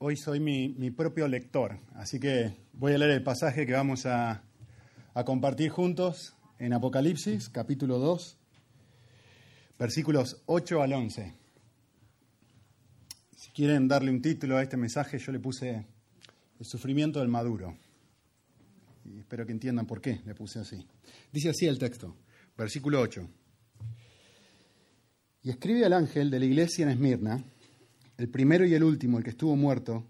hoy soy mi, propio lector, así que voy a leer el pasaje que vamos a, a compartir juntos en Apocalipsis, capítulo 2, versículos 8 al 11. Si quieren darle un título a este mensaje, yo le puse El sufrimiento del maduro. Y espero que entiendan por qué le puse así. Dice así el texto, versículo 8. Y escribe al ángel de la iglesia en Esmirna, el primero y el último, el que estuvo muerto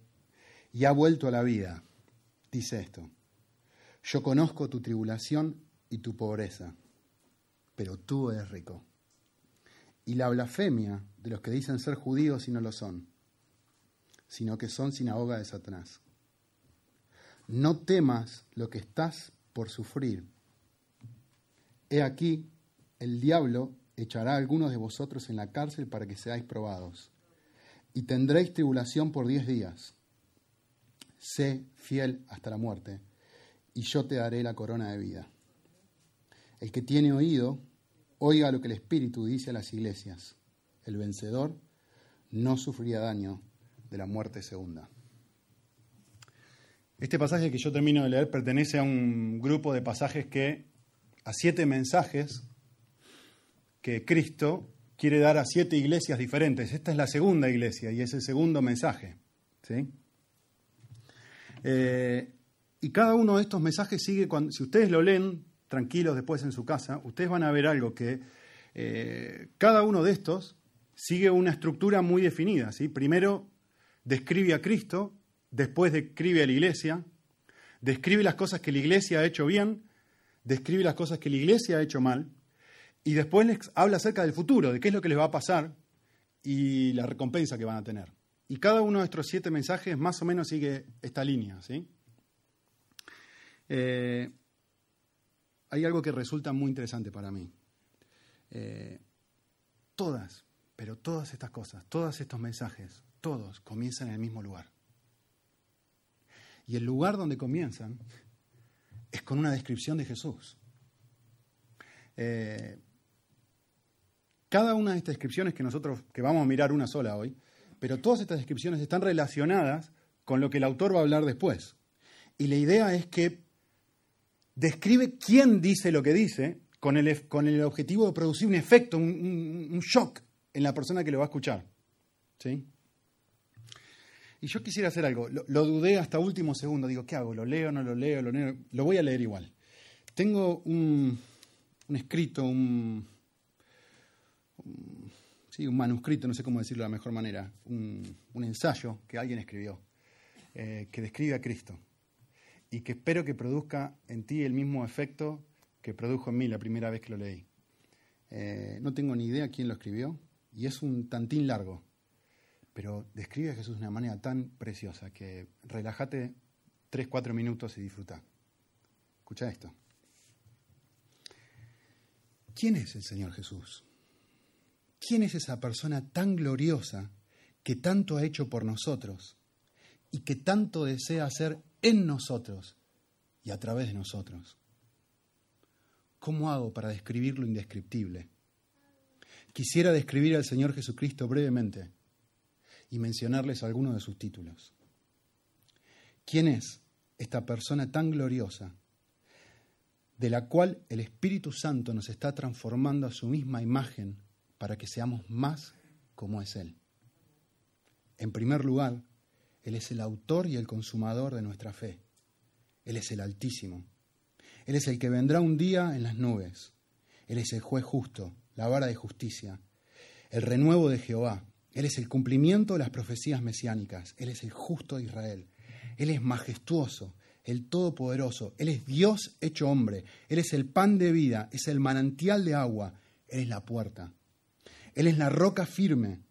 y ha vuelto a la vida. Dice esto, yo conozco tu tribulación y tu pobreza, pero tú eres rico. Y la blasfemia de los que dicen ser judíos y no lo son, sino que son sinagoga de Satanás. No temas lo que estás por sufrir. He aquí, el diablo echará a algunos de vosotros en la cárcel para que seáis probados, y tendréis tribulación por diez días. Sé fiel hasta la muerte, y yo te daré la corona de vida. El que tiene oído, oiga lo que el Espíritu dice a las iglesias. El vencedor no sufrirá daño de la muerte segunda. Este pasaje que yo termino de leer pertenece a un grupo de pasajes que, a siete mensajes que Cristo quiere dar a siete iglesias diferentes. Esta es la segunda iglesia y es el segundo mensaje. ¿sí? Eh, y cada uno de estos mensajes sigue, cuando, si ustedes lo leen tranquilos después en su casa, ustedes van a ver algo que eh, cada uno de estos sigue una estructura muy definida. ¿sí? Primero describe a Cristo, después describe a la iglesia, describe las cosas que la iglesia ha hecho bien, describe las cosas que la iglesia ha hecho mal, y después les habla acerca del futuro, de qué es lo que les va a pasar y la recompensa que van a tener. Y cada uno de estos siete mensajes más o menos sigue esta línea. ¿sí? Eh, hay algo que resulta muy interesante para mí. Eh, todas, pero todas estas cosas, todos estos mensajes, todos comienzan en el mismo lugar. Y el lugar donde comienzan es con una descripción de Jesús. Eh, cada una de estas descripciones que nosotros, que vamos a mirar una sola hoy, pero todas estas descripciones están relacionadas con lo que el autor va a hablar después. Y la idea es que describe quién dice lo que dice con el, con el objetivo de producir un efecto, un, shock en la persona que lo va a escuchar. ¿Sí? Y yo quisiera hacer algo, lo, dudé hasta último segundo, digo, ¿qué hago? ¿Lo leo, no lo leo? ¿Lo leo? Lo voy a leer igual. Tengo un, un escrito, un, sí, un manuscrito, no sé cómo decirlo de la mejor manera, un, ensayo que alguien escribió, eh, que describe a Cristo y que espero que produzca en ti el mismo efecto que produjo en mí la primera vez que lo leí. Eh, no tengo ni idea quién lo escribió y es un tantín largo, pero describe a Jesús de una manera tan preciosa que relájate tres, cuatro minutos y disfruta. Escucha esto. ¿Quién es el Señor Jesús? ¿Quién es esa persona tan gloriosa que tanto ha hecho por nosotros y que tanto desea hacer en nosotros y a través de nosotros? ¿Cómo hago para describir lo indescriptible? Quisiera describir al Señor Jesucristo brevemente y mencionarles algunos de sus títulos. ¿Quién es esta persona tan gloriosa de la cual el Espíritu Santo nos está transformando a su misma imagen para que seamos más como es Él? En primer lugar, Él es el autor y el consumador de nuestra fe. Él es el Altísimo. Él es el que vendrá un día en las nubes. Él es el juez justo, la vara de justicia, el renuevo de Jehová. Él es el cumplimiento de las profecías mesiánicas. Él es el justo de Israel. Él es majestuoso, el Todopoderoso. Él es Dios hecho hombre. Él es el pan de vida, es el manantial de agua. Él es la puerta. Él es la roca firme,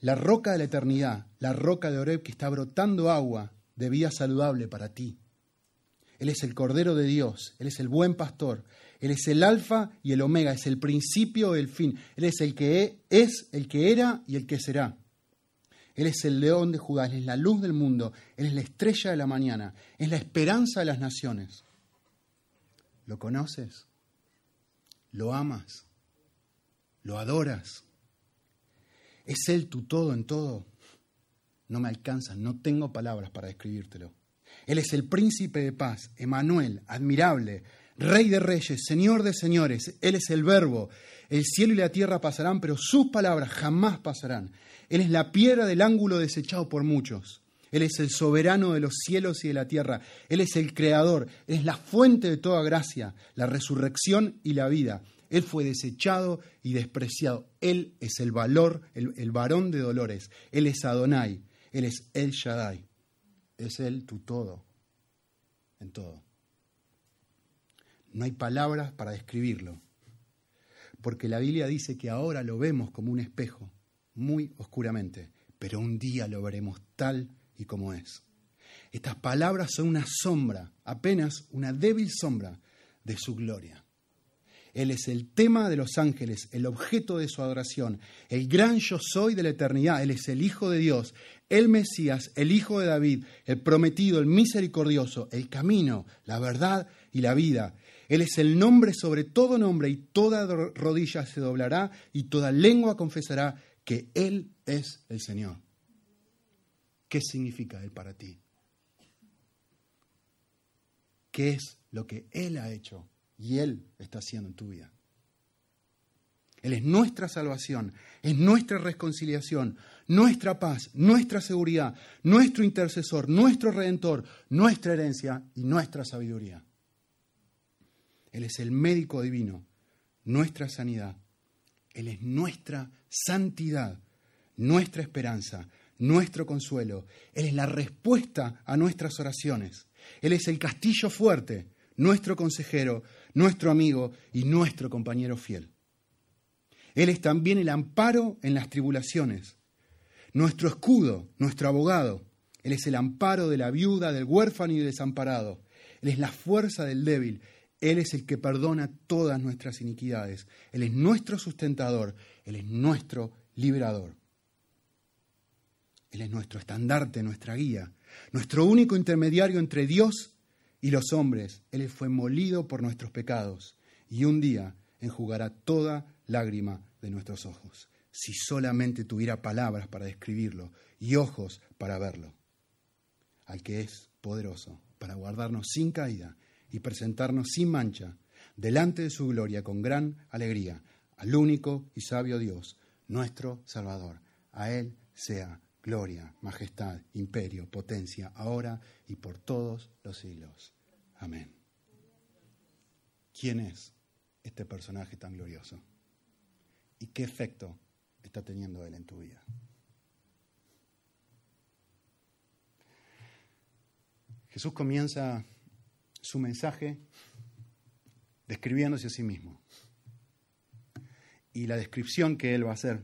la roca de la eternidad, la roca de Oreb que está brotando agua de vida saludable para ti. Él es el Cordero de Dios, Él es el buen pastor, Él es el alfa y el omega, es el principio y el fin. Él es el que es, el que era y el que será. Él es el león de Judá, Él es la luz del mundo, Él es la estrella de la mañana, es la esperanza de las naciones. ¿Lo conoces? ¿Lo amas? ¿Lo adoras? ¿Es Él tu todo en todo? no me alcanzan, no tengo palabras para describírtelo. Él es el príncipe de paz, Emanuel, admirable, rey de reyes, señor de señores. Él es el verbo. El cielo y la tierra pasarán, pero sus palabras jamás pasarán. Él es la piedra del ángulo desechado por muchos. Él es el soberano de los cielos y de la tierra. Él es el creador. Él es la fuente de toda gracia, la resurrección y la vida. Él fue desechado y despreciado. Él es el valor, el, varón de dolores. Él es Adonai. Él es El Shaddai. Es Él tu todo, en todo. No hay palabras para describirlo, porque la Biblia dice que ahora lo vemos como un espejo, muy oscuramente, pero un día lo veremos tal y como es. Estas palabras son una sombra, apenas una débil sombra de su gloria. Él es el tema de los ángeles, el objeto de su adoración, el gran yo soy de la eternidad. Él es el Hijo de Dios, el Mesías, el Hijo de David, el prometido, el misericordioso, el camino, la verdad y la vida. Él es el nombre sobre todo nombre y toda rodilla se doblará y toda lengua confesará que Él es el Señor. ¿Qué significa Él para ti? ¿Qué es lo que Él ha hecho y Él está haciendo en tu vida? Él es nuestra salvación, es nuestra reconciliación, nuestra paz, nuestra seguridad, nuestro intercesor, nuestro redentor, nuestra herencia y nuestra sabiduría. Él es el médico divino, nuestra sanidad. Él es nuestra santidad, nuestra esperanza, nuestro consuelo. Él es la respuesta a nuestras oraciones. Él es el castillo fuerte, nuestro consejero, nuestro amigo y nuestro compañero fiel. Él es también el amparo en las tribulaciones, nuestro escudo, nuestro abogado. Él es el amparo de la viuda, del huérfano y del desamparado. Él es la fuerza del débil. Él es el que perdona todas nuestras iniquidades. Él es nuestro sustentador. Él es nuestro liberador. Él es nuestro estandarte, nuestra guía, nuestro único intermediario entre Dios y los hombres. Él fue molido por nuestros pecados y un día enjugará toda lágrima de nuestros ojos, si solamente tuviera palabras para describirlo y ojos para verlo. Al que es poderoso para guardarnos sin caída y presentarnos sin mancha delante de su gloria con gran alegría, al único y sabio Dios, nuestro Salvador. A Él sea gloria, majestad, imperio, potencia, ahora y por todos los siglos. Amén. ¿Quién es este personaje tan glorioso? ¿Y qué efecto está teniendo él en tu vida? Jesús comienza su mensaje describiéndose a sí mismo. Y la descripción que él va a hacer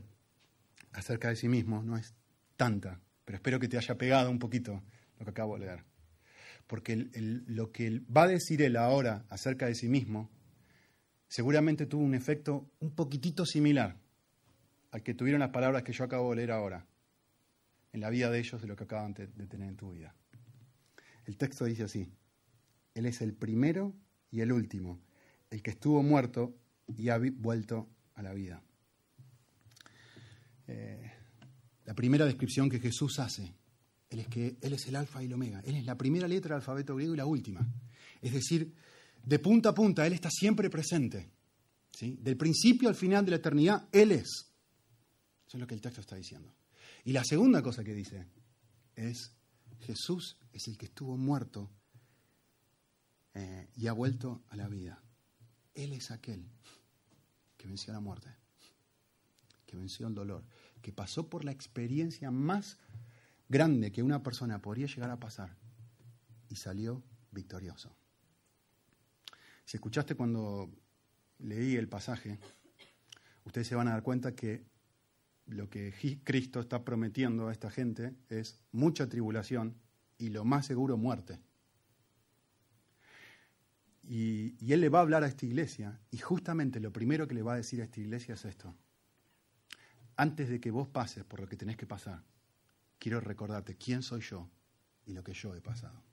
acerca de sí mismo no es tanta, pero espero que te haya pegado un poquito lo que acabo de leer. Porque lo que va a decir él ahora acerca de sí mismo seguramente tuvo un efecto un poquitito similar al que tuvieron las palabras que yo acabo de leer ahora en la vida de ellos de lo que acaban de, tener en tu vida. El texto dice así, Él es el primero y el último, el que estuvo muerto y ha vuelto a la vida. Eh, la primera descripción que Jesús hace, él es que Él es el alfa y el omega. Él es la primera letra del alfabeto griego y la última. Es decir, de punta a punta, Él está siempre presente. ¿sí? Del principio al final de la eternidad, Él es. Eso es lo que el texto está diciendo. Y la segunda cosa que dice es, Jesús es el que estuvo muerto eh, y ha vuelto a la vida. Él es aquel que venció la muerte, que venció el dolor, que pasó por la experiencia más grande que una persona podría llegar a pasar y salió victorioso. Si escuchaste cuando leí el pasaje, ustedes se van a dar cuenta que lo que Cristo está prometiendo a esta gente es mucha tribulación y lo más seguro muerte. Y, y, Él le va a hablar a esta iglesia y justamente lo primero que le va a decir a esta iglesia es esto antes de que vos pases por lo que tenés que pasar, quiero recordarte quién soy yo y lo que yo he pasado.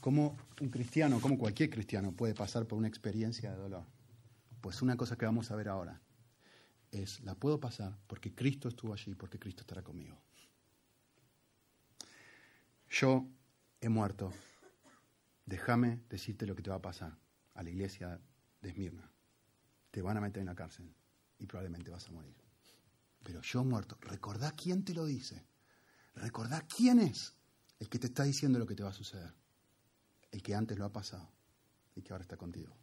¿Cómo un cristiano, como cualquier cristiano, puede pasar por una experiencia de dolor? Pues una cosa que vamos a ver ahora es, la puedo pasar porque Cristo estuvo allí, porque Cristo estará conmigo. yo he muerto. Déjame decirte lo que te va a pasar a la iglesia de Esmirna. Te van a meter en la cárcel y probablemente vas a morir. Pero yo muerto. Recordá quién te lo dice. Recordá quién es el que te está diciendo lo que te va a suceder. El que antes lo ha pasado y que ahora está contigo.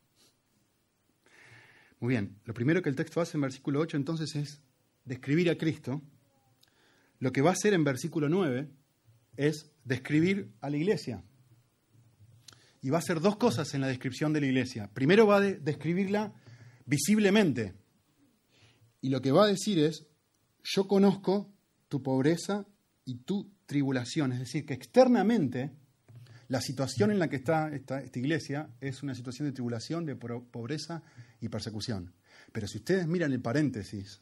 Muy bien, lo primero que el texto hace en versículo 8 entonces es describir a Cristo. Lo que va a hacer en versículo 9 es describir a la iglesia. Y va a hacer dos cosas en la descripción de la iglesia. Primero va a describirla visiblemente. Y lo que va a decir es, yo conozco tu pobreza y tu tribulación. Es decir, que externamente la situación en la que está esta, iglesia es una situación de tribulación, de pobreza y persecución. Pero si ustedes miran el paréntesis,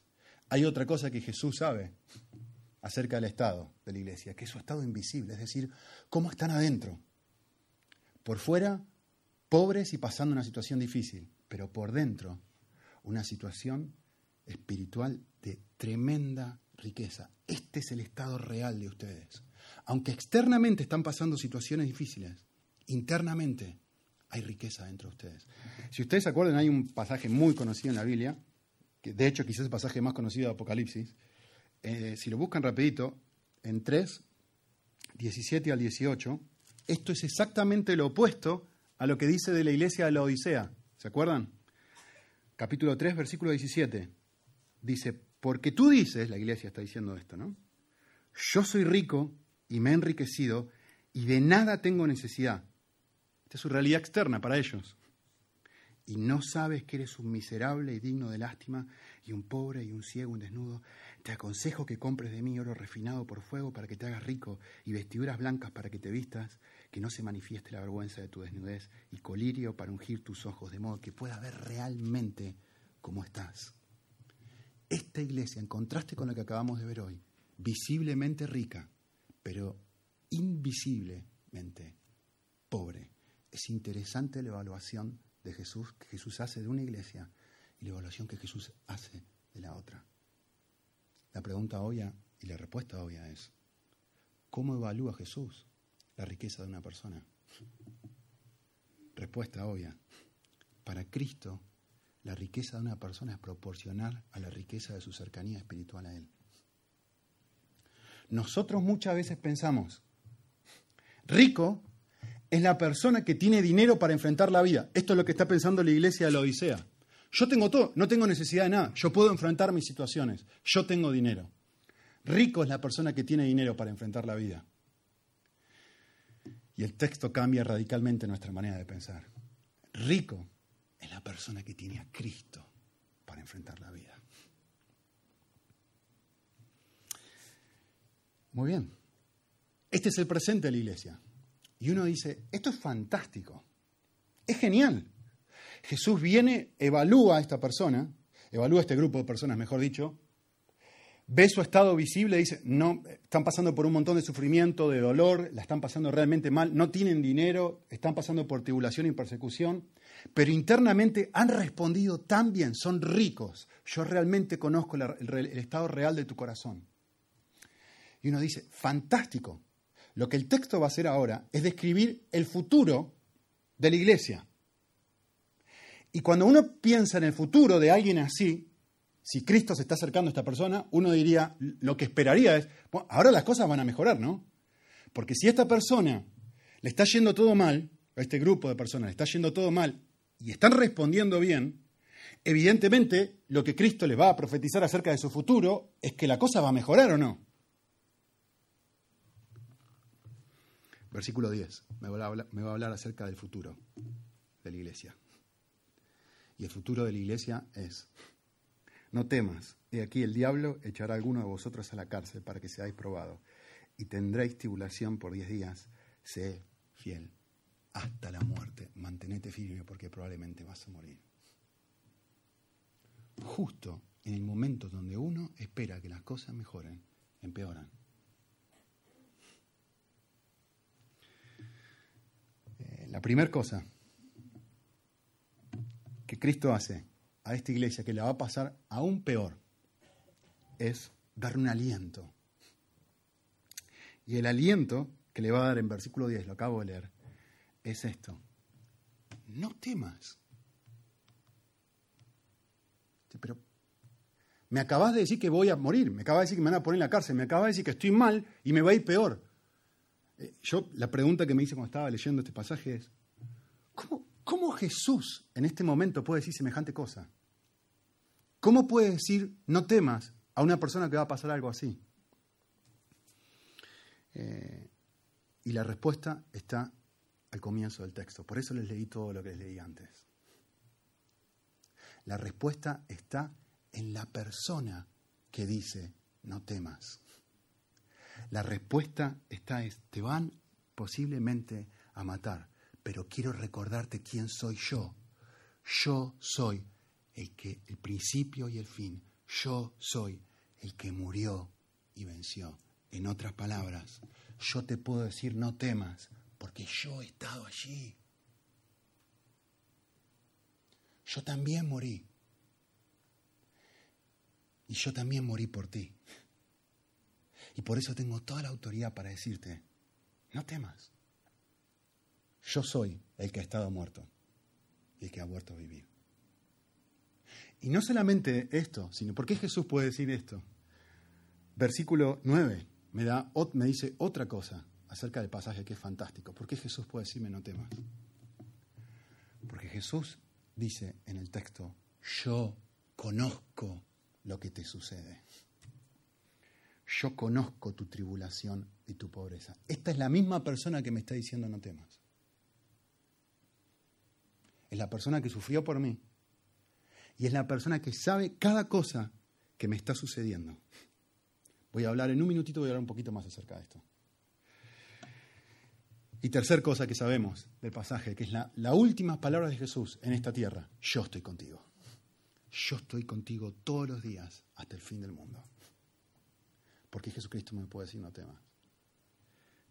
hay otra cosa que Jesús sabe acerca del estado de la iglesia, que es su estado invisible, es decir, cómo están adentro. Por fuera, pobres y pasando una situación difícil, pero por dentro, una situación espiritual de tremenda riqueza. Este es el estado real de ustedes. Aunque externamente están pasando situaciones difíciles, internamente hay riqueza dentro de ustedes. Si ustedes se acuerdan, hay un pasaje muy conocido en la Biblia, que de hecho quizás es el pasaje más conocido de Apocalipsis. Eh, si lo buscan rapidito, en 3, 17 al 18, esto es exactamente lo opuesto a lo que dice de la iglesia de la Odisea. ¿Se acuerdan? Capítulo 3, versículo 17. Dice, porque tú dices, la iglesia está diciendo esto, ¿no? Yo soy rico y me he enriquecido y de nada tengo necesidad. Esta es su realidad externa para ellos. Y no sabes que eres un miserable y digno de lástima y un pobre y un ciego, un desnudo. Te aconsejo que compres de mí oro refinado por fuego para que te hagas rico y vestiduras blancas para que te vistas, que no se manifieste la vergüenza de tu desnudez y colirio para ungir tus ojos, de modo que pueda ver realmente cómo estás. Esta iglesia, en contraste con lo que acabamos de ver hoy, visiblemente rica, pero invisiblemente pobre. Es interesante la evaluación de Jesús que Jesús hace de una iglesia y la evaluación que Jesús hace de la otra. La pregunta obvia y la respuesta obvia es, ¿cómo evalúa Jesús la riqueza de una persona? Respuesta obvia. Para Cristo, la riqueza de una persona es proporcional a la riqueza de su cercanía espiritual a Él. Nosotros muchas veces pensamos, rico es la persona que tiene dinero para enfrentar la vida. Esto es lo que está pensando la iglesia de la Odisea. Yo tengo todo, no tengo necesidad de nada, yo puedo enfrentar mis situaciones, yo tengo dinero. Rico es la persona que tiene dinero para enfrentar la vida. Y el texto cambia radicalmente nuestra manera de pensar. Rico es la persona que tiene a Cristo para enfrentar la vida. Muy bien. Este es el presente de la iglesia. Y uno dice, esto es fantástico, es genial. Jesús viene, evalúa a esta persona, evalúa a este grupo de personas, mejor dicho, ve su estado visible dice, no, están pasando por un montón de sufrimiento, de dolor, la están pasando realmente mal, no tienen dinero, están pasando por tribulación y persecución, pero internamente han respondido tan bien, son ricos. Yo realmente conozco el estado real de tu corazón. Y uno dice, fantástico, lo que el texto va a hacer ahora es describir el futuro de la iglesia. Y cuando uno piensa en el futuro de alguien así, si Cristo se está acercando a esta persona, uno diría, lo que esperaría es, bueno, ahora las cosas van a mejorar, ¿no? Porque si esta persona le está yendo todo mal, a este grupo de personas le está yendo todo mal y están respondiendo bien, evidentemente lo que Cristo les va a profetizar acerca de su futuro es que la cosa va a mejorar o no. Versículo 10. Me va, a hablar, acerca del futuro de la iglesia. Y el futuro de la iglesia es, no temas, he aquí el diablo echará a alguno de vosotros a la cárcel para que seáis probados, y tendréis tribulación por diez días, sé fiel hasta la muerte, mantenete firme porque probablemente vas a morir. Justo en el momento donde uno espera que las cosas mejoren, empeoran. La primera cosa que Cristo hace a esta iglesia, que la va a pasar aún peor, es dar un aliento. Y el aliento que le va a dar en versículo 10, lo acabo de leer, es esto. No temas. Pero me acabas de decir que voy a morir, me acabas de decir que me van a poner en la cárcel, me acabas de decir que estoy mal y me va a ir peor. Eh, yo, la pregunta que me hice cuando estaba leyendo este pasaje es, ¿cómo, ¿cómo Jesús en este momento puede decir semejante cosa? ¿Cómo puede decir no temas a una persona que va a pasar algo así? Eh, y la respuesta está al comienzo del texto. Por eso les leí todo lo que les leí antes. La respuesta está en la persona que dice, no temas. La respuesta está es, te van posiblemente a matar, pero quiero recordarte quién soy yo. Yo soy el que el principio y el fin. Yo soy el que murió y venció. En otras palabras, yo te puedo decir no temas, porque yo he estado allí. Yo también morí. Y yo también morí por ti. Y por eso tengo toda la autoridad para decirte, no temas. Yo soy el que ha estado muerto y el que ha vuelto a vivir. Y no solamente esto, sino ¿por qué Jesús puede decir esto? Versículo 9 me, da, me dice otra cosa acerca del pasaje que es fantástico. ¿Por qué Jesús puede decirme no temas? Porque Jesús dice en el texto, yo conozco lo que te sucede. Yo conozco tu tribulación y tu pobreza. Esta es la misma persona que me está diciendo no temas. Es la persona que sufrió por mí. Y es la persona que sabe cada cosa que me está sucediendo. Voy a hablar en un minutito, voy a hablar un poquito más acerca de esto. Y tercer cosa que sabemos del pasaje, que es la, última palabra de Jesús en esta tierra, yo estoy contigo. Yo estoy contigo todos los días hasta el fin del mundo. Porque Jesucristo me puede decir no temas.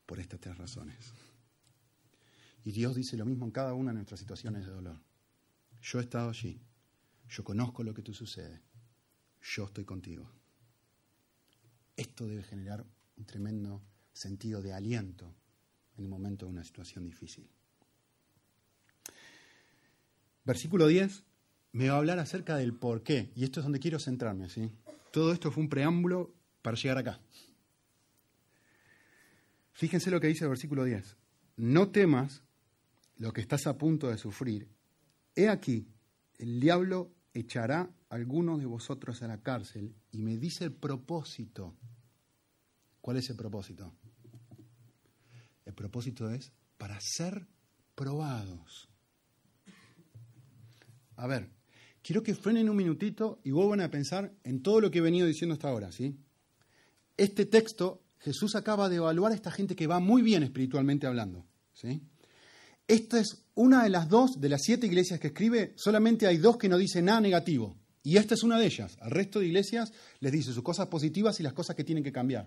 Por estas tres razones. Y Dios dice lo mismo en cada una de nuestras situaciones de dolor. Yo he estado allí. Yo conozco lo que te sucede. Yo estoy contigo. Esto debe generar un tremendo sentido de aliento en el momento de una situación difícil. Versículo 10 me va a hablar acerca del por qué, y esto es donde quiero centrarme. ¿sí? Todo esto fue un preámbulo para llegar acá. Fíjense lo que dice el versículo 10. No temas lo que estás a punto de sufrir. He aquí, el diablo echará a algunos de vosotros a la cárcel y me dice el propósito. ¿Cuál es el propósito? El propósito es para ser probados. A ver, quiero que frenen un minutito y vuelvan a pensar en todo lo que he venido diciendo hasta ahora, ¿sí? Este texto, Jesús acaba de evaluar a esta gente que va muy bien espiritualmente hablando, ¿sí? Esta es una de las dos de las siete iglesias que escribe, solamente hay dos que no dicen nada negativo. Y esta es una de ellas. Al resto de iglesias les dice sus cosas positivas y las cosas que tienen que cambiar.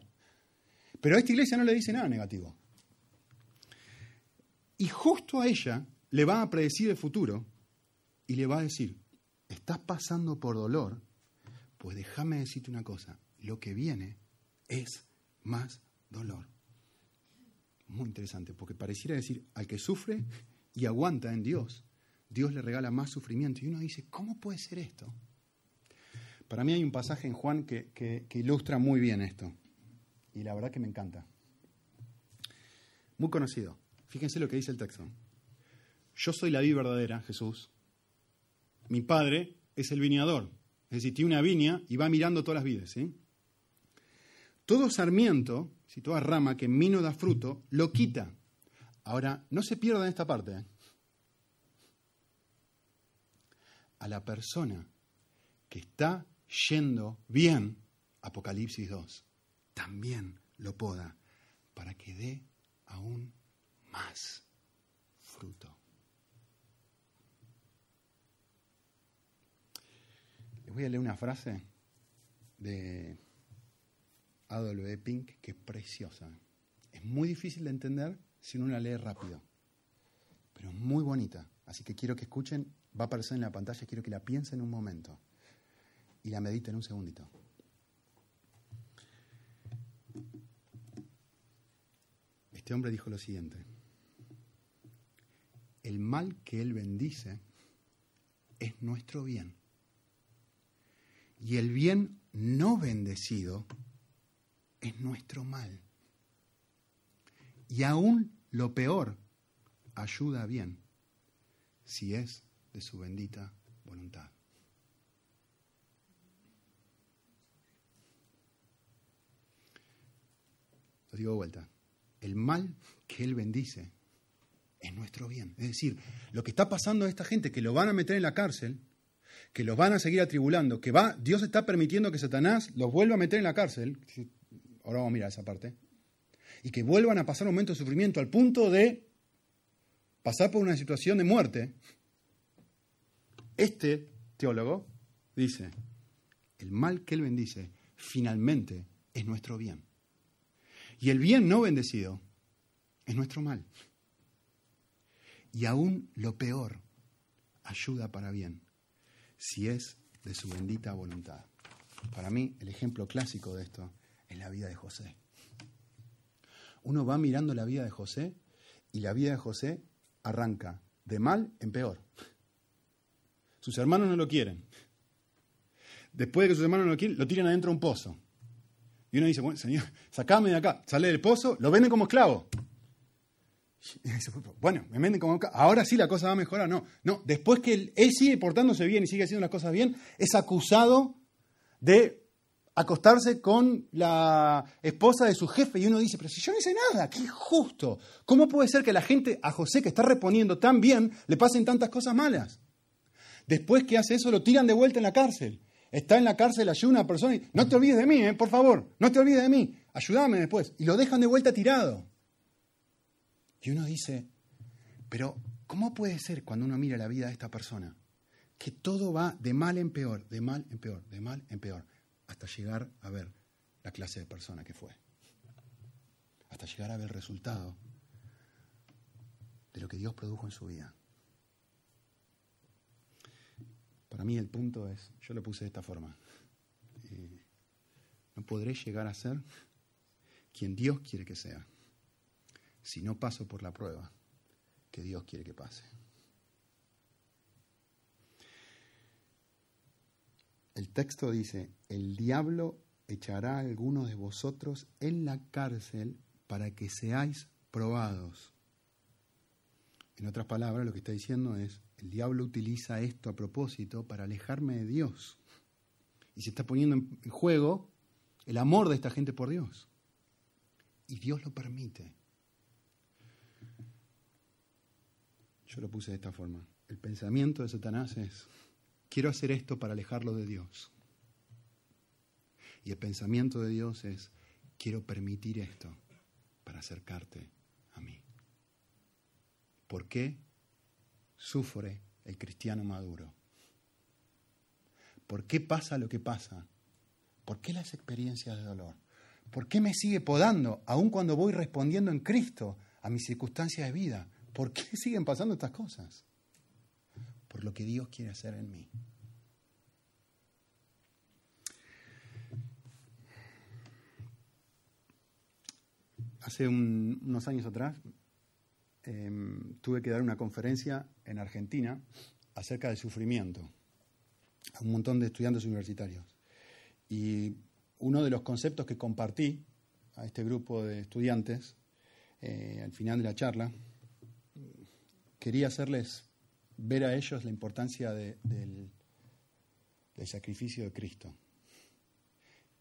Pero a esta iglesia no le dice nada negativo. Y justo a ella le va a predecir el futuro y le va a decir, estás pasando por dolor, pues déjame decirte una cosa, lo que viene es más dolor. Muy interesante, porque pareciera decir, al que sufre y aguanta en Dios, Dios le regala más sufrimiento. Y uno dice, ¿cómo puede ser esto? Para mí hay un pasaje en Juan que, ilustra muy bien esto. Y la verdad que me encanta. Muy conocido. Fíjense lo que dice el texto. Yo soy la vid verdadera, Jesús. Mi padre es el viñador. Es decir, tiene una viña y va mirando todas las vides. Todo sarmiento, si toda rama que en mí no da fruto, lo quita. Ahora, no se pierdan esta parte. ¿eh? A la persona que está yendo bien, Apocalipsis 2, también lo poda para que dé aún más fruto. Les voy a leer una frase de A.W. Pink que es preciosa. Es muy difícil de entender si uno la lee rápido, pero es muy bonita. Así que quiero que escuchen, va a aparecer en la pantalla, quiero que la piensen un momento y la mediten un segundito. este hombre dijo lo siguiente, el mal que él bendice es nuestro bien. Y el bien no bendecido es nuestro mal. Y aún lo peor ayuda bien si es de su bendita voluntad. Lo digo de vuelta. El mal que Él bendice es nuestro bien. Es decir, lo que está pasando a esta gente, que lo van a meter en la cárcel, que los van a seguir atribulando, que va, Dios está permitiendo que Satanás los vuelva a meter en la cárcel. Ahora vamos a mirar esa parte. Y que vuelvan a pasar un momento de sufrimiento al punto de pasar por una situación de muerte. Este teólogo dice, el mal que él bendice finalmente es nuestro bien. Y el bien no bendecido es nuestro mal. Y aún lo peor ayuda para bien, si es de su bendita voluntad. Para mí, el ejemplo clásico de esto es la vida de José. Uno va mirando la vida de José y la vida de José arranca de mal en peor. Sus hermanos no lo quieren. Después de que sus hermanos no lo quieren, lo tiran adentro de un pozo. Y uno dice, bueno, señor, sacame de acá. Sale del pozo, lo venden como esclavo. bueno, me venden como. Ahora sí la cosa va a mejorar. No, no. Después que él, sigue portándose bien y sigue haciendo las cosas bien, es acusado de acostarse con la esposa de su jefe y uno dice, pero si yo no hice nada, qué justo. ¿Cómo puede ser que la gente a José que está reponiendo tan bien le pasen tantas cosas malas? Después que hace eso lo tiran de vuelta en la cárcel. Está en la cárcel, ayuda una persona y no te olvides de mí, eh, por favor, no te olvides de mí, ayúdame después. Y lo dejan de vuelta tirado. Y uno dice, pero ¿cómo puede ser cuando uno mira la vida de esta persona? Que todo va de mal en peor, de mal en peor, de mal en peor hasta llegar a ver la clase de persona que fue. Hasta llegar a ver el resultado de lo que Dios produjo en su vida. Para mí el punto es, yo lo puse de esta forma, eh, no podré llegar a ser quien Dios quiere que sea si no paso por la prueba que Dios quiere que pase. El texto dice, el diablo echará a algunos de vosotros en la cárcel para que seáis probados. En otras palabras, lo que está diciendo es, el diablo utiliza esto a propósito para alejarme de Dios. Y se está poniendo en juego el amor de esta gente por Dios. Y Dios lo permite. Yo lo puse de esta forma. El pensamiento de Satanás es, quiero hacer esto para alejarlo de Dios. Y el pensamiento de Dios es, quiero permitir esto para acercarte a mí. ¿Por qué sufre el cristiano maduro? ¿Por qué pasa lo que pasa? ¿Por qué las experiencias de dolor? ¿Por qué me sigue podando, aun cuando voy respondiendo en Cristo a mis circunstancias de vida? ¿Por qué siguen pasando estas cosas? por lo que Dios quiere hacer en mí. Hace unos años atrás em, tuve que dar una conferencia en Argentina acerca del sufrimiento a un montón de estudiantes universitarios. Y uno de los conceptos que compartí a este grupo de estudiantes eh, al final de la charla, quería hacerles ver a ellos la importancia del, del sacrificio de Cristo.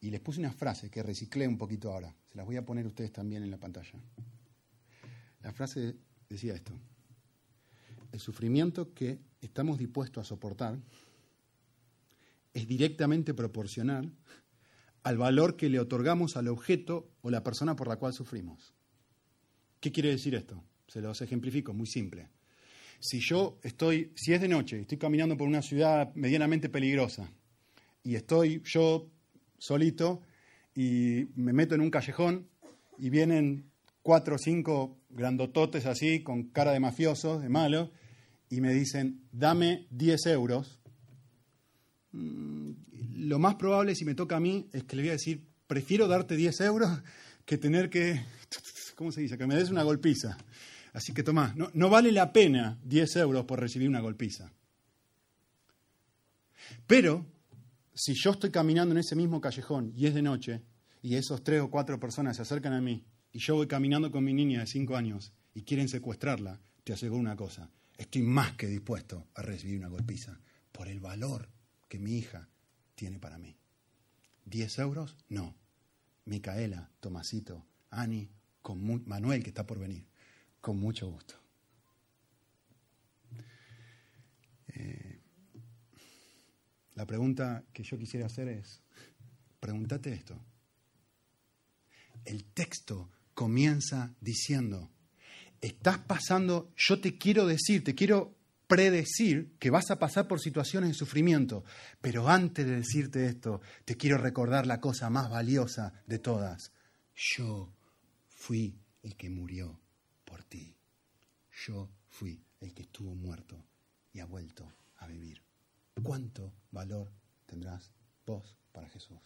Y les puse una frase que reciclé un poquito ahora. Se las voy a poner ustedes también en la pantalla. La frase decía esto. El sufrimiento que estamos dispuestos a soportar es directamente proporcional al valor que le otorgamos al objeto o la persona por la cual sufrimos. ¿Qué quiere decir esto? Se los ejemplifico, muy simple. Si yo estoy, si es de noche, estoy caminando por una ciudad medianamente peligrosa y estoy yo solito y me meto en un callejón y vienen cuatro o cinco grandototes así, con cara de mafiosos, de malos, y me dicen, dame 10 euros, mm, lo más probable si me toca a mí es que le voy a decir, prefiero darte 10 euros que tener que ¿cómo se dice? Que me des una golpiza. Así que tomá, no, vale la pena 10 euros por recibir una golpiza. Pero, si yo estoy caminando en ese mismo callejón y es de noche, y esos tres o cuatro personas se acercan a mí, y yo voy caminando con mi niña de cinco años y quieren secuestrarla, te aseguro una cosa, estoy más que dispuesto a recibir una golpiza por el valor que mi hija tiene para mí. ¿10 euros? No. Micaela, Tomasito, Ani, con Manuel, que está por venir, con mucho gusto. Eh, la pregunta que yo quisiera hacer es, pregúntate esto. El texto comienza diciendo, estás pasando, yo te quiero decir, te quiero predecir que vas a pasar por situaciones de sufrimiento, pero antes de decirte esto, te quiero recordar la cosa más valiosa de todas. Yo fui el que murió Yo fui el que estuvo muerto y ha vuelto a vivir. ¿Cuánto valor tendrás vos para Jesús?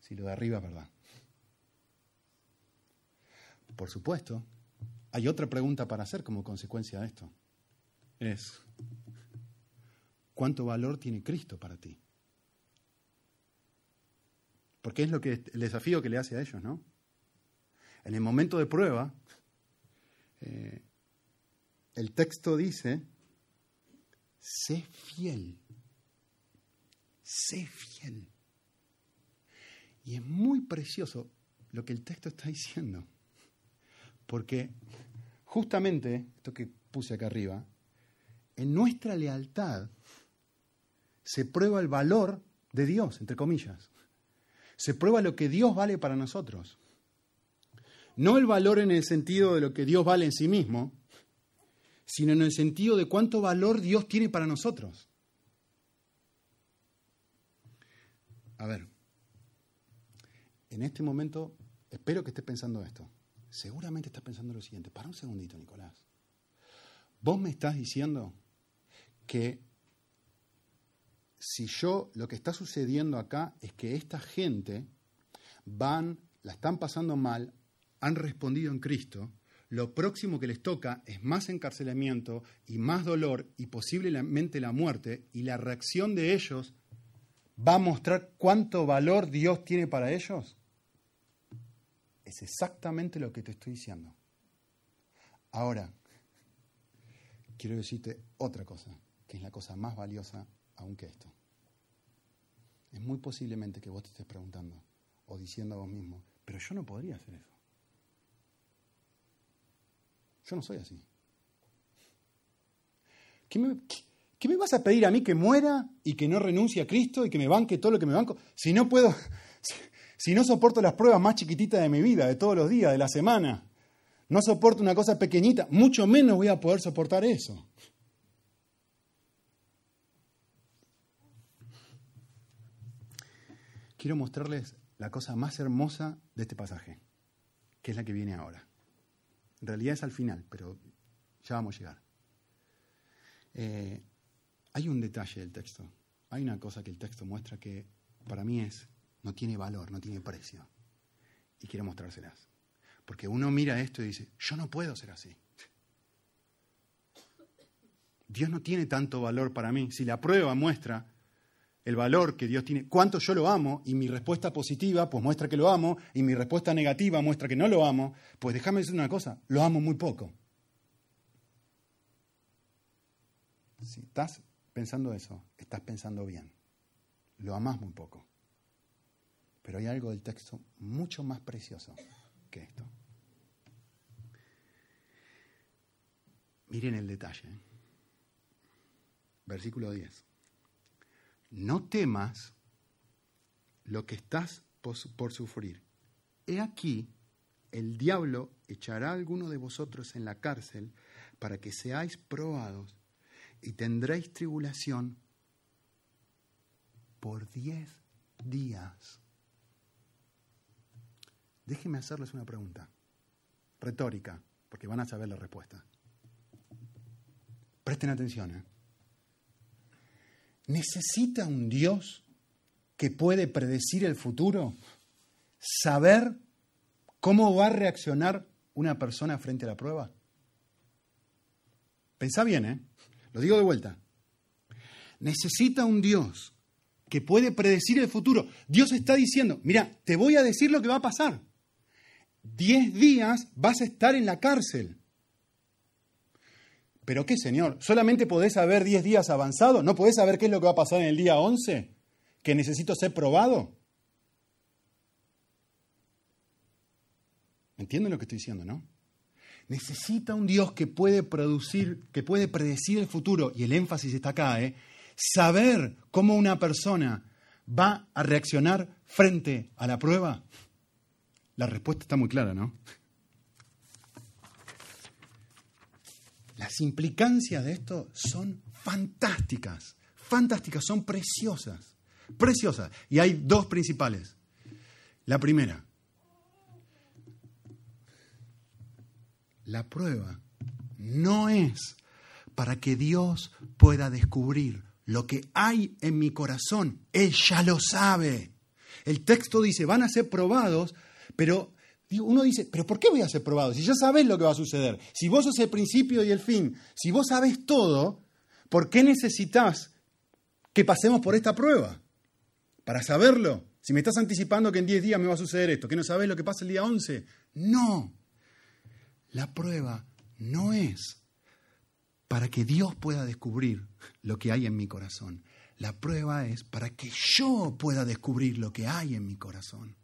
Si lo de arriba es verdad. Por supuesto, hay otra pregunta para hacer como consecuencia de esto. Es, ¿cuánto valor tiene Cristo para ti? Porque es lo que el desafío que le hace a ellos, ¿no? En el momento de prueba, eh, el texto dice, sé fiel, sé fiel. Y es muy precioso lo que el texto está diciendo. Porque justamente, esto que puse acá arriba, en nuestra lealtad se prueba el valor de Dios, entre comillas. Se prueba lo que Dios vale para nosotros. No el valor en el sentido de lo que Dios vale en sí mismo, sino en el sentido de cuánto valor Dios tiene para nosotros. A ver, en este momento espero que estés pensando esto seguramente estás pensando lo siguiente. Para un segundito, Nicolás. Vos me estás diciendo que si yo, lo que está sucediendo acá es que esta gente van, la están pasando mal, han respondido en Cristo, lo próximo que les toca es más encarcelamiento y más dolor y posiblemente la muerte, y la reacción de ellos va a mostrar cuánto valor Dios tiene para ellos. Es exactamente lo que te estoy diciendo. Ahora, quiero decirte otra cosa, que es la cosa más valiosa aún que esto. Es muy posiblemente que vos te estés preguntando o diciendo a vos mismo, pero yo no podría hacer eso. Yo no soy así. ¿Qué me, vas a pedir a mí que muera y que no renuncie a Cristo y que me banque todo lo que me banco? Si no puedo, si no soporto las pruebas más chiquititas de mi vida, de todos los días, de la semana, no soporto una cosa pequeñita, mucho menos voy a poder soportar eso. Quiero mostrarles la cosa más hermosa de este pasaje, que es la que viene ahora. En realidad es al final, pero ya vamos a llegar. Eh, hay un detalle del texto, hay una cosa que el texto muestra que para mí es no tiene valor, no tiene precio. Y quiero mostrárselas. Porque uno mira esto y dice, yo no puedo ser así. Dios no tiene tanto valor para mí. Si la prueba muestra el valor que Dios tiene, cuánto yo lo amo, y mi respuesta positiva, pues muestra que lo amo, y mi respuesta negativa muestra que no lo amo, pues déjame decir una cosa, lo amo muy poco. Si estás pensando eso, estás pensando bien. Lo amas muy poco. Pero hay algo del texto mucho más precioso que esto. Miren el detalle. ¿eh? Versículo 10. No temas lo que estás por sufrir. He aquí, el diablo echará a alguno de vosotros en la cárcel para que seáis probados y tendréis tribulación por diez días. Déjenme hacerles una pregunta, retórica, porque van a saber la respuesta. Presten atención. ¿eh? ¿Necesita un Dios que puede predecir el futuro? saber cómo va a reaccionar una persona frente a la prueba? Pensá bien, ¿eh? Lo digo de vuelta. Necesita un Dios que puede predecir el futuro. Dios está diciendo, mira, te voy a decir lo que va a pasar. Diez días vas a estar en la cárcel. ¿Pero qué, Señor? ¿Solamente podés saber diez días avanzados? ¿No podés saber qué es lo que va a pasar en el día once? ¿Que necesito ser probado? ¿Entienden lo que estoy diciendo, no? Necesita un Dios que puede producir, que puede predecir el futuro, y el énfasis está acá, ¿eh? saber cómo una persona va a reaccionar frente a la prueba? La respuesta está muy clara, ¿no? Las implicancias de esto son fantásticas, fantásticas, son preciosas, preciosas. Y hay dos principales. La primera, la prueba no es para que Dios pueda descubrir lo que hay en mi corazón. Él ya lo sabe. El texto dice, van a ser probados, pero uno dice, pero ¿por qué voy a ser probado? Si ya sabes lo que va a suceder, si vos sos el principio y el fin, si vos sabes todo, ¿por qué necesitas que pasemos por esta prueba? Para saberlo. Si me estás anticipando que en 10 días me va a suceder esto, que no sabes lo que pasa el día 11. No. La prueba no es para que Dios pueda descubrir lo que hay en mi corazón. La prueba es para que yo pueda descubrir lo que hay en mi corazón.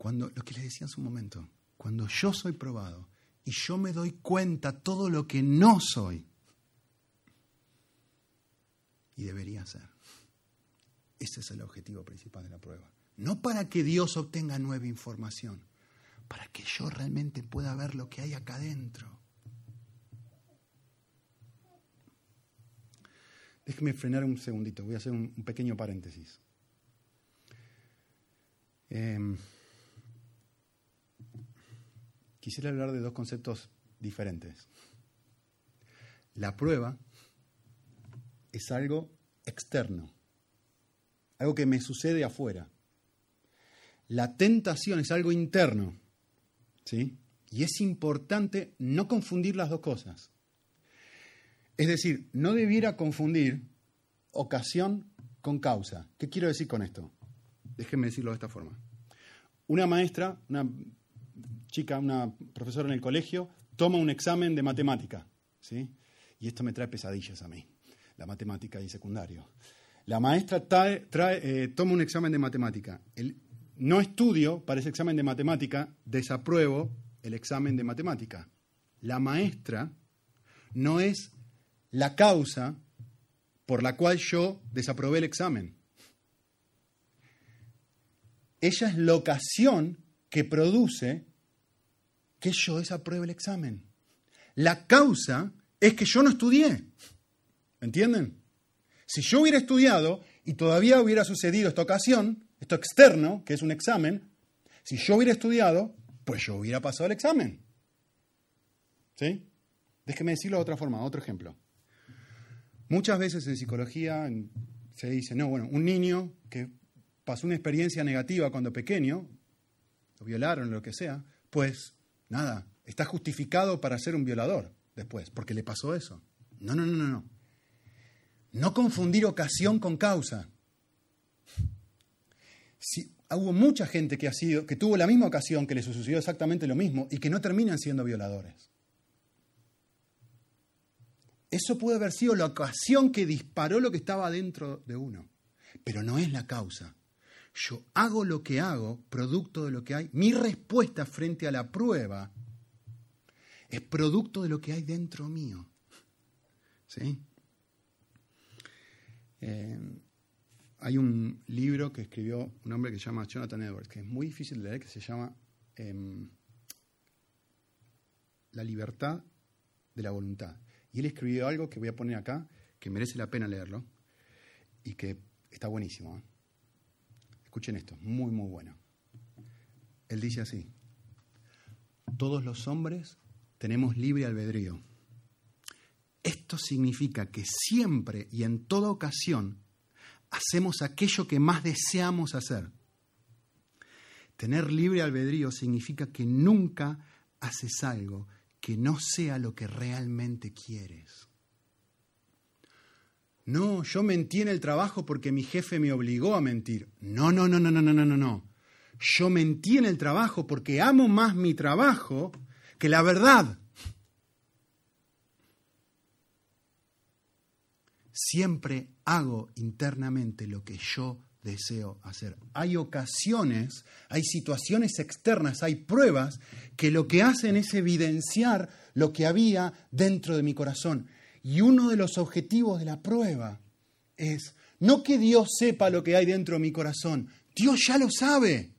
Cuando, lo que les decía hace un momento, cuando yo soy probado y yo me doy cuenta todo lo que no soy, y debería ser. Ese es el objetivo principal de la prueba. No para que Dios obtenga nueva información, para que yo realmente pueda ver lo que hay acá adentro. Déjeme frenar un segundito, voy a hacer un, pequeño paréntesis. Em, quisiera hablar de dos conceptos diferentes. La prueba es algo externo, algo que me sucede afuera. La tentación es algo interno, ¿sí? Y es importante no confundir las dos cosas. Es decir, no debiera confundir ocasión con causa. ¿Qué quiero decir con esto? Déjenme decirlo de esta forma. Una maestra, una chica, una profesora en el colegio, toma un examen de matemática. ¿sí? Y esto me trae pesadillas a mí, la matemática y secundario. La maestra eh, toma un examen de matemática. no estudio para ese examen de matemática, desapruebo el examen de matemática. La maestra no es la causa por la cual yo desaprobé el examen. Ella es la ocasión que produce que yo desapruebe el examen. La causa es que yo no estudié. ¿Entienden? Si yo hubiera estudiado y todavía hubiera sucedido esta ocasión, esto externo, que es un examen, si yo hubiera estudiado, pues yo hubiera pasado el examen. ¿Sí? Déjeme decirlo de otra forma, otro ejemplo. Muchas veces en psicología se dice, no, bueno, un niño que pasó una experiencia negativa cuando pequeño, lo violaron, lo que sea, pues nada, está justificado para ser un violador después, porque le pasó eso. No, no, no, no, no. No confundir ocasión con causa. Si, hubo mucha gente que, ha sido, que tuvo la misma ocasión, que le sucedió exactamente lo mismo y que no terminan siendo violadores. Eso puede haber sido la ocasión que disparó lo que estaba dentro de uno, pero no es la causa. Yo hago lo que hago, producto de lo que hay. Mi respuesta frente a la prueba es producto de lo que hay dentro mío. ¿Sí? Eh, hay un libro que escribió un hombre que se llama Jonathan Edwards, que es muy difícil de leer, que se llama em, La libertad de la voluntad. Y él escribió algo que voy a poner acá, que merece la pena leerlo y que está buenísimo. ¿eh? Escuchen esto, muy, muy bueno. Él dice así, todos los hombres tenemos libre albedrío. Esto significa que siempre y en toda ocasión hacemos aquello que más deseamos hacer. Tener libre albedrío significa que nunca haces algo que no sea lo que realmente quieres. No, yo mentí en el trabajo porque mi jefe me obligó a mentir. No, no, no, no, no, no, no, no. Yo mentí en el trabajo porque amo más mi trabajo que la verdad. Siempre hago internamente lo que yo deseo hacer. Hay ocasiones, hay situaciones externas, hay pruebas que lo que hacen es evidenciar lo que había dentro de mi corazón. Y uno de los objetivos de la prueba es no que Dios sepa lo que hay dentro de mi corazón, Dios ya lo sabe.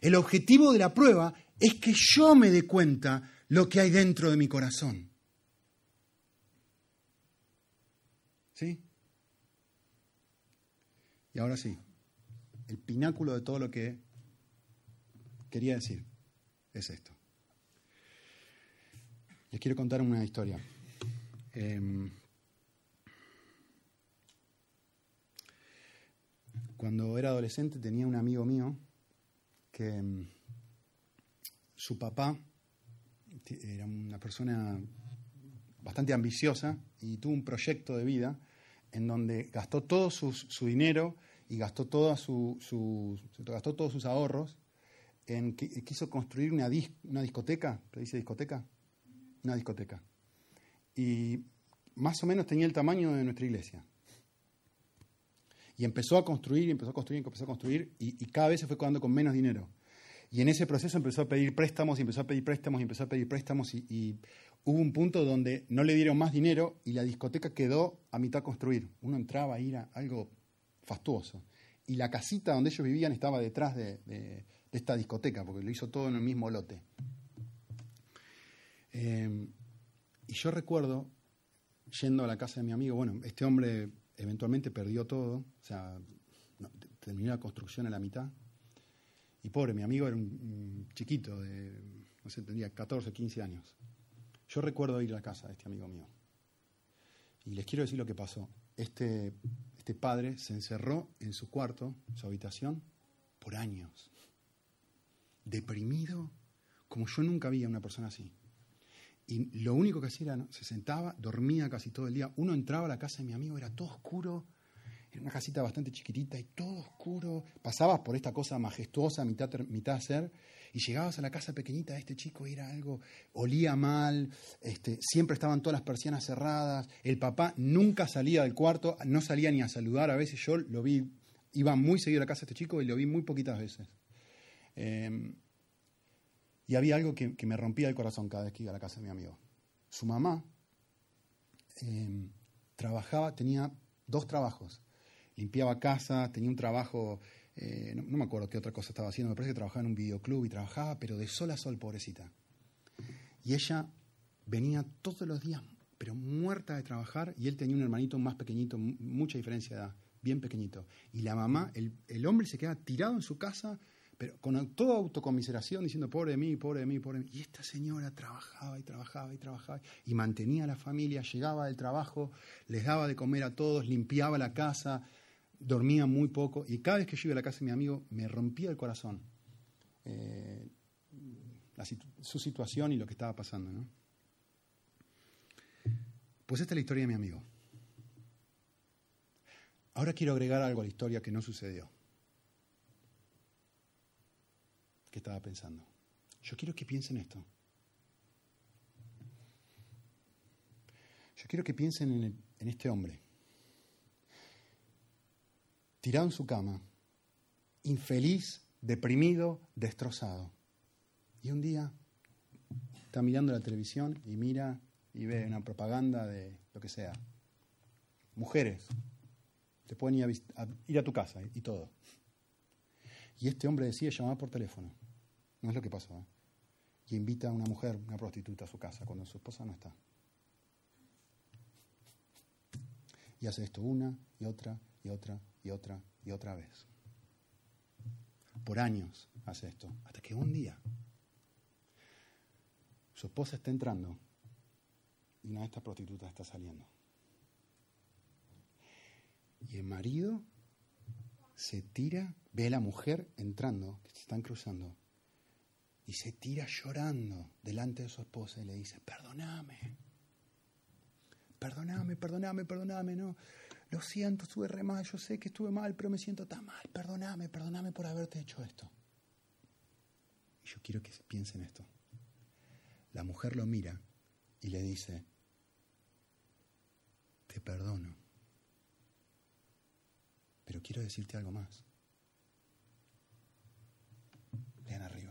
El objetivo de la prueba es que yo me dé cuenta lo que hay dentro de mi corazón. ¿Sí? Y ahora sí, el pináculo de todo lo que quería decir es esto. Les quiero contar una historia. Em, cuando era adolescente tenía un amigo mío que em, su papá era una persona bastante ambiciosa y tuvo un proyecto de vida en donde gastó todo su, dinero y gastó, toda su, gastó todos sus ahorros en que quiso construir una, una discoteca, ¿se dice discoteca? Una discoteca. Y más o menos tenía el tamaño de nuestra iglesia. Y empezó a construir, empezó a construir, empezó a construir, y, y cada vez se fue quedando con menos dinero. Y en ese proceso empezó a pedir préstamos, y empezó a pedir préstamos, y empezó a pedir préstamos, y hubo un punto donde no le dieron más dinero y la discoteca quedó a mitad construir. Uno entraba a ir a algo fastuoso. Y la casita donde ellos vivían estaba detrás de, esta discoteca, porque lo hizo todo en el mismo lote. Em, y yo recuerdo, yendo a la casa de mi amigo, bueno, este hombre eventualmente perdió todo, o sea, terminó la construcción a la mitad. Y pobre, mi amigo era un, chiquito de, no sé, tendría 14, 15 años. Yo recuerdo ir a la casa de este amigo mío. Y les quiero decir lo que pasó. Este, este padre se encerró en su cuarto, su habitación, por años. Deprimido, como yo nunca vi a una persona así. Y lo único que hacía era, se sentaba, dormía casi todo el día. Uno entraba a la casa de mi amigo, era todo oscuro, era una casita bastante chiquitita y todo oscuro. Pasabas por esta cosa majestuosa, mitad, mitad ser, y llegabas a la casa pequeñita de este chico y era algo, olía mal, este, siempre estaban todas las persianas cerradas, el papá nunca salía del cuarto, no salía ni a saludar, a veces yo lo vi, iba muy seguido a la casa de este chico y lo vi muy poquitas veces. Em, y había algo que, me rompía el corazón cada vez que iba a la casa de mi amigo. Su mamá em, trabajaba, tenía dos trabajos. Limpiaba casa, tenía un trabajo eh, no, me acuerdo qué otra cosa estaba haciendo, me parece que trabajaba en un videoclub y trabajaba, pero de sol a sol, pobrecita. Y ella venía todos los días, pero muerta de trabajar, y él tenía un hermanito más pequeñito, mucha diferencia de edad, bien pequeñito. Y la mamá, el, el hombre se queda tirado en su casa, pero con toda autocomiseración, diciendo, pobre de mí, pobre de mí, pobre de mí. Y esta señora trabajaba y trabajaba y trabajaba, y mantenía a la familia, llegaba del trabajo, les daba de comer a todos, limpiaba la casa, dormía muy poco y cada vez que yo iba a la casa de mi amigo me rompía el corazón eh, su situación y lo que estaba pasando. ¿no? Pues esta es la historia de mi amigo. Ahora quiero agregar algo a la historia que no sucedió. ¿Qué estaba pensando? Yo quiero que piensen esto. Yo quiero que piensen en este hombre tirado en su cama, infeliz, deprimido, destrozado. Y un día está mirando la televisión y mira y ve una propaganda de lo que sea. Mujeres, te pueden ir a, ir a tu casa y, todo. Y este hombre decide llamar por teléfono. No es lo que pasó. ¿eh? Y invita a una mujer, una prostituta, a su casa cuando su esposa no está. Y hace esto una y otra y otra y otra y otra vez. Por años hace esto, hasta que un día su esposa está entrando y una de estas prostitutas está saliendo. Y el marido se tira, ve a la mujer entrando, que se están cruzando, y se tira llorando delante de su esposa y le dice, perdóname, perdóname, perdóname, perdóname, no, lo siento, estuve re mal, yo sé que estuve mal, pero me siento tan mal, perdóname, perdóname por haberte hecho esto. Y yo quiero que piensen esto. La mujer lo mira y le dice, te perdono, pero quiero decirte algo más. Vean arriba.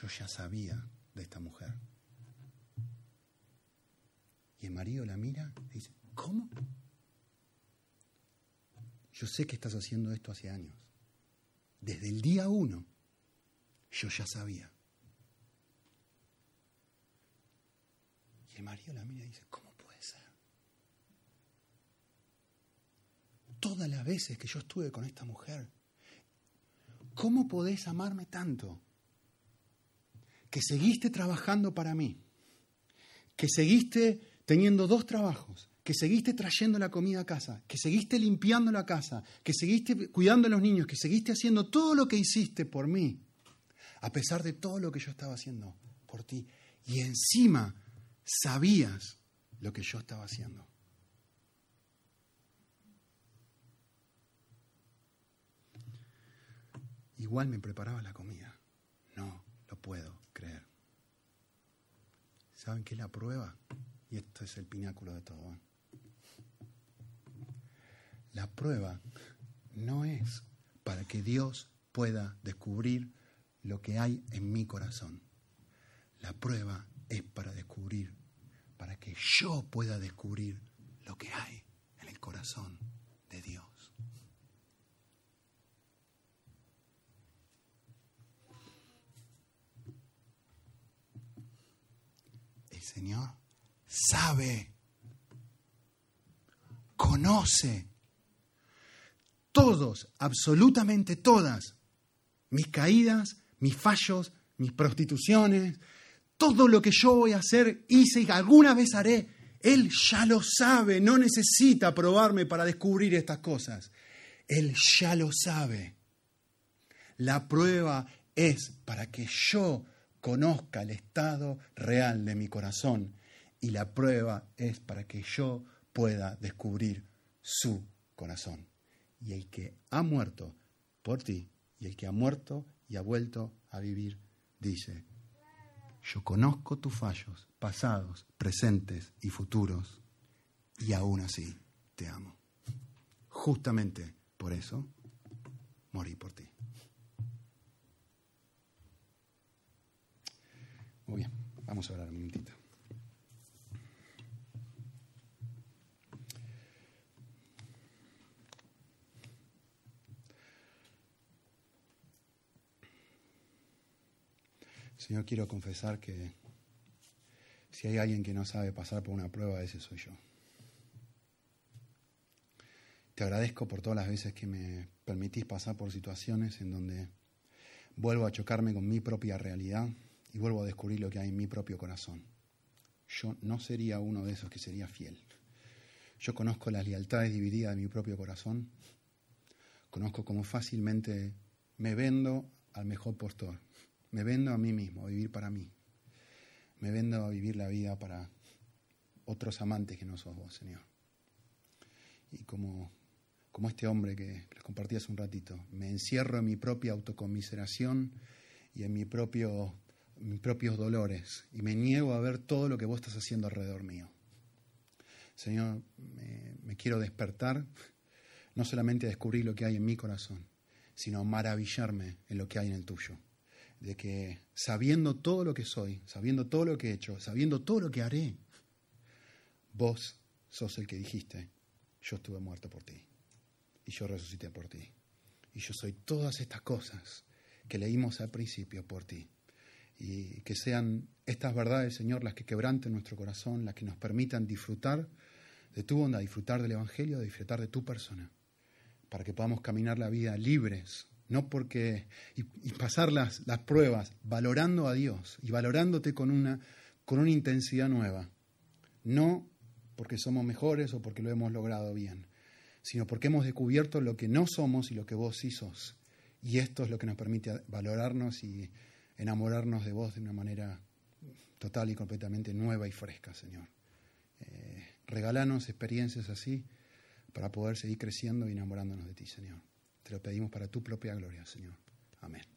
Yo ya sabía de esta mujer. Y el marido la mira y dice, ¿cómo? Yo sé que estás haciendo esto hace años. Desde el día uno, yo ya sabía. Y el marido la mira y dice, ¿cómo puede ser? Todas las veces que yo estuve con esta mujer, ¿cómo podés amarme tanto? Que seguiste trabajando para mí, que seguiste teniendo dos trabajos, que seguiste trayendo la comida a casa, que seguiste limpiando la casa, que seguiste cuidando a los niños, que seguiste haciendo todo lo que hiciste por mí, a pesar de todo lo que yo estaba haciendo por ti. Y encima sabías lo que yo estaba haciendo. Igual me preparaba la comida. No, lo puedo creer. ¿Saben qué es la prueba? Y esto es el pináculo de todo. La prueba no es para que Dios pueda descubrir lo que hay en mi corazón. La prueba es para descubrir, para que yo pueda descubrir lo que hay en el corazón de Dios. El Señor sabe, conoce todos, absolutamente todas, mis caídas, mis fallos, mis prostituciones, todo lo que yo voy a hacer, hice y alguna vez haré, Él ya lo sabe, no necesita probarme para descubrir estas cosas. Él ya lo sabe. La prueba es para que yo conozca el estado real de mi corazón y la prueba es para que yo pueda descubrir su corazón. Y el que ha muerto por ti y el que ha muerto y ha vuelto a vivir, dice, yo conozco tus fallos, pasados, presentes y futuros, y aún así te amo. Justamente por eso morí por ti. Muy bien, vamos a hablar un momentito. Señor, quiero confesar que si hay alguien que no sabe pasar por una prueba, ese soy yo. Te agradezco por todas las veces que me permitís pasar por situaciones en donde vuelvo a chocarme con mi propia realidad y vuelvo a descubrir lo que hay en mi propio corazón. Yo no sería uno de esos que sería fiel. Yo conozco las lealtades divididas de mi propio corazón. Conozco cómo fácilmente me vendo al mejor postor me vendo a mí mismo, a vivir para mí. Me vendo a vivir la vida para otros amantes que no sos vos, Señor. Y como, como este hombre que les compartí hace un ratito, me encierro en mi propia autocomiseración y en mi propio, mis propios dolores y me niego a ver todo lo que vos estás haciendo alrededor mío. Señor, me, quiero despertar, no solamente a descubrir lo que hay en mi corazón, sino maravillarme en lo que hay en el tuyo de que sabiendo todo lo que soy, sabiendo todo lo que he hecho, sabiendo todo lo que haré, vos sos el que dijiste, yo estuve muerto por ti y yo resucité por ti. Y yo soy todas estas cosas que leímos al principio por ti. Y que sean estas verdades, Señor, las que quebranten nuestro corazón, las que nos permitan disfrutar de tu bondad, disfrutar del Evangelio, disfrutar de tu persona, para que podamos caminar la vida libres no porque y, pasar las, las, pruebas valorando a Dios y valorándote con una, con una intensidad nueva, no porque somos mejores o porque lo hemos logrado bien, sino porque hemos descubierto lo que no somos y lo que vos sí sos. Y esto es lo que nos permite valorarnos y enamorarnos de vos de una manera total y completamente nueva y fresca, Señor. Eh, regalanos experiencias así para poder seguir creciendo y enamorándonos de ti, Señor. Te lo pedimos para tu propia gloria, Señor. Amén.